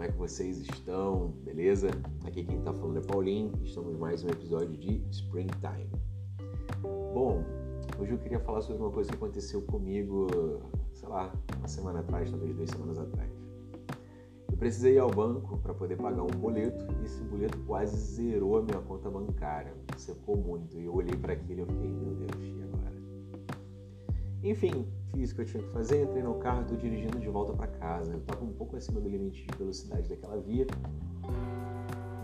como é que vocês estão? Beleza? Aqui quem tá falando é Paulinho, estamos em mais um episódio de Springtime. Bom, hoje eu queria falar sobre uma coisa que aconteceu comigo, sei lá, uma semana atrás, talvez duas semanas atrás. Eu precisei ir ao banco para poder pagar um boleto e esse boleto quase zerou a minha conta bancária, secou muito. E eu olhei para aquilo e eu fiquei, meu Deus, e agora? Enfim, fiz o que eu tinha que fazer, entrei no carro, estou dirigindo de volta para casa. Eu estava um pouco acima do limite de velocidade daquela via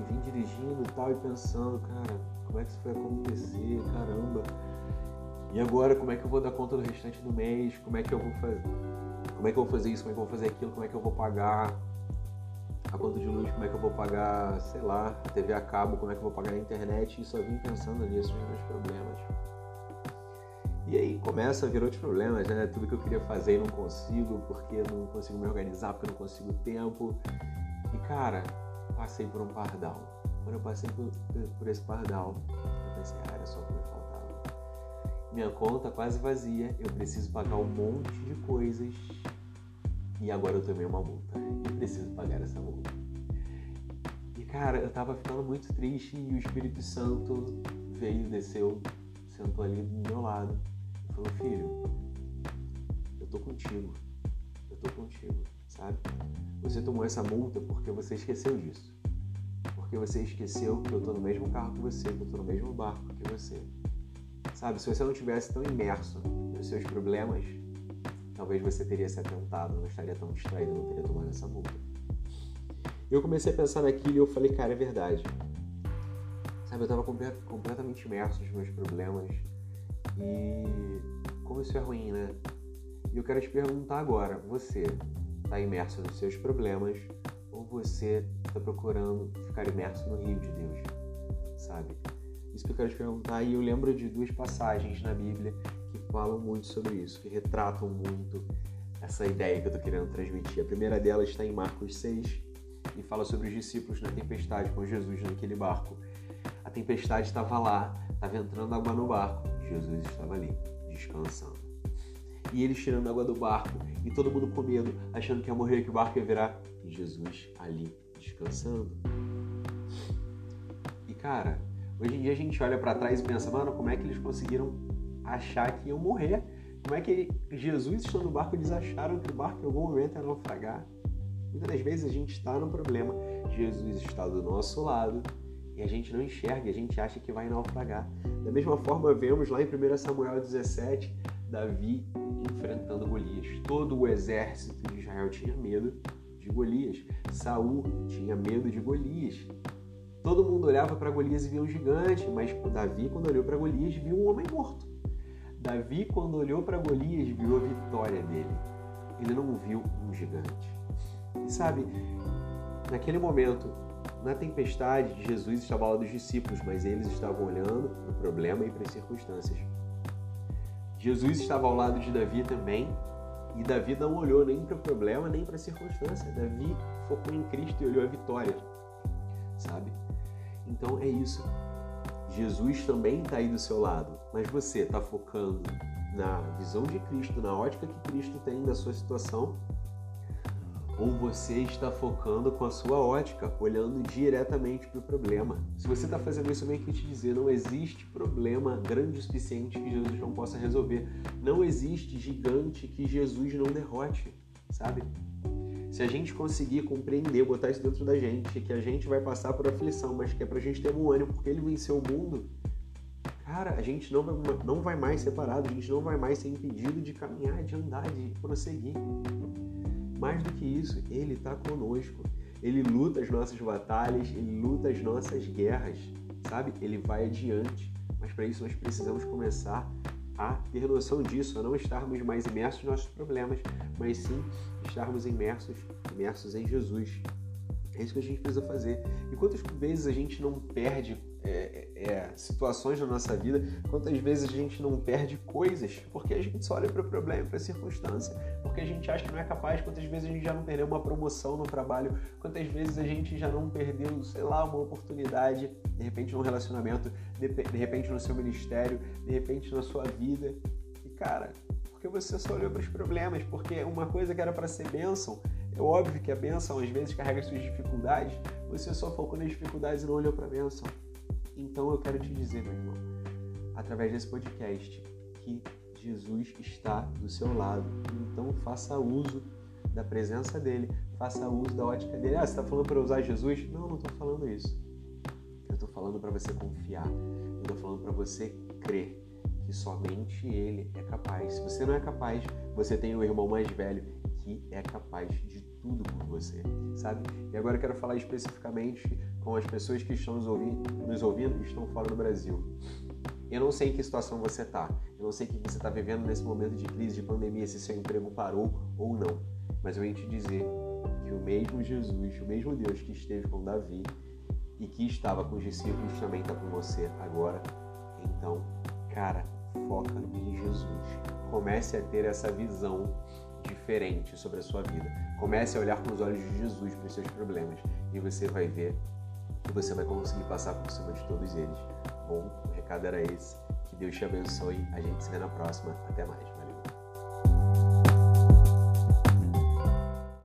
e vim dirigindo e tal e pensando, cara, como é que isso vai acontecer? Caramba! E agora, como é que eu vou dar conta do restante do mês? Como é que eu vou fazer? Como é que eu vou fazer isso? Como é que eu vou fazer aquilo? Como é que eu vou pagar a conta de luz? Como é que eu vou pagar, sei lá, a TV a cabo? Como é que eu vou pagar a internet? E só vim pensando nisso, nos meus problemas. E aí começa a vir outros problemas, né? Tudo que eu queria fazer e não consigo, porque não consigo me organizar, porque não consigo tempo. E cara, passei por um pardal. Quando eu passei por, por esse pardal, eu pensei, ah, era só o que me faltava. Minha conta quase vazia, eu preciso pagar um monte de coisas e agora eu tomei uma multa. E preciso pagar essa multa. E cara, eu tava ficando muito triste e o Espírito Santo veio, desceu, sentou ali do meu lado falou, filho, eu tô contigo. Eu tô contigo, sabe? Você tomou essa multa porque você esqueceu disso. Porque você esqueceu que eu tô no mesmo carro que você, que eu tô no mesmo barco que você. Sabe, se você não tivesse tão imerso nos seus problemas, talvez você teria se atentado, não estaria tão distraído, não teria tomado essa multa. Eu comecei a pensar naquilo e eu falei, cara, é verdade. Sabe, eu tava completamente imerso nos meus problemas, e como isso é ruim, né? E eu quero te perguntar agora: você está imerso nos seus problemas ou você está procurando ficar imerso no rio de Deus? Sabe? Isso que eu quero te perguntar. E eu lembro de duas passagens na Bíblia que falam muito sobre isso, que retratam muito essa ideia que eu estou querendo transmitir. A primeira delas está em Marcos 6 e fala sobre os discípulos na tempestade com Jesus naquele barco. A tempestade estava lá, estava entrando água no barco Jesus estava ali, descansando. E eles tirando água do barco, e todo mundo com medo, achando que ia morrer, que o barco ia virar. E Jesus ali, descansando. E cara, hoje em dia a gente olha para trás e pensa, mano, como é que eles conseguiram achar que iam morrer? Como é que Jesus estando no barco, eles acharam que o barco em algum momento ia naufragar? Muitas das vezes a gente está no problema, Jesus está do nosso lado, e a gente não enxerga, a gente acha que vai naufragar. Da mesma forma, vemos lá em 1 Samuel 17, Davi enfrentando Golias. Todo o exército de Israel tinha medo de Golias. Saul tinha medo de Golias. Todo mundo olhava para Golias e via um gigante, mas Davi, quando olhou para Golias, viu um homem morto. Davi, quando olhou para Golias, viu a vitória dele. Ele não viu um gigante. E sabe, naquele momento, na tempestade, Jesus estava ao lado dos discípulos, mas eles estavam olhando para o problema e para as circunstâncias. Jesus estava ao lado de Davi também, e Davi não olhou nem para o problema, nem para a circunstância. Davi focou em Cristo e olhou a vitória, sabe? Então é isso. Jesus também está aí do seu lado, mas você está focando na visão de Cristo, na ótica que Cristo tem da sua situação, ou você está focando com a sua ótica, olhando diretamente para o problema. Se você está fazendo isso, eu venho aqui te dizer: não existe problema grande o suficiente que Jesus não possa resolver. Não existe gigante que Jesus não derrote, sabe? Se a gente conseguir compreender, botar isso dentro da gente, que a gente vai passar por aflição, mas que é para a gente ter um ânimo, porque ele venceu o mundo, cara, a gente não vai, não vai mais separado, a gente não vai mais ser impedido de caminhar, de andar, de prosseguir. Mais do que isso, Ele está conosco. Ele luta as nossas batalhas, Ele luta as nossas guerras, sabe? Ele vai adiante. Mas para isso nós precisamos começar a ter noção disso, a não estarmos mais imersos nos nossos problemas, mas sim estarmos imersos, imersos em Jesus. É isso que a gente precisa fazer. E quantas vezes a gente não perde é, é, situações na nossa vida, quantas vezes a gente não perde coisas porque a gente só olha para o problema, para a circunstância, porque a gente acha que não é capaz, quantas vezes a gente já não perdeu uma promoção no trabalho, quantas vezes a gente já não perdeu, sei lá, uma oportunidade, de repente num relacionamento, de, de repente no seu ministério, de repente na sua vida. E cara, porque você só olhou para os problemas, porque uma coisa que era para ser bênção É óbvio que a bênção às vezes carrega suas dificuldades, você só focou nas dificuldades e não olhou para a bênção. Então eu quero te dizer, meu irmão, através desse podcast, que Jesus está do seu lado. Então faça uso da presença dele, faça uso da ótica dele. Ah, você está falando para usar Jesus? Não, não estou falando isso. Eu estou falando para você confiar. Eu estou falando para você crer que somente ele é capaz. Se você não é capaz, você tem o irmão mais velho que é capaz de tudo por você, sabe? E agora eu quero falar especificamente com as pessoas que estão nos ouvindo, nos ouvindo e estão fora do Brasil. Eu não sei em que situação você está, eu não sei o que você está vivendo nesse momento de crise, de pandemia, se seu emprego parou ou não, mas eu venho te dizer que o mesmo Jesus, o mesmo Deus que esteve com Davi e que estava com os discípulos também está com você agora. Então, cara, foca em Jesus. Comece a ter essa visão diferente sobre a sua vida. Comece a olhar com os olhos de Jesus para os seus problemas e você vai ver que você vai conseguir passar por cima de todos eles. Bom, o recado era esse. Que Deus te abençoe. A gente se vê na próxima. Até mais.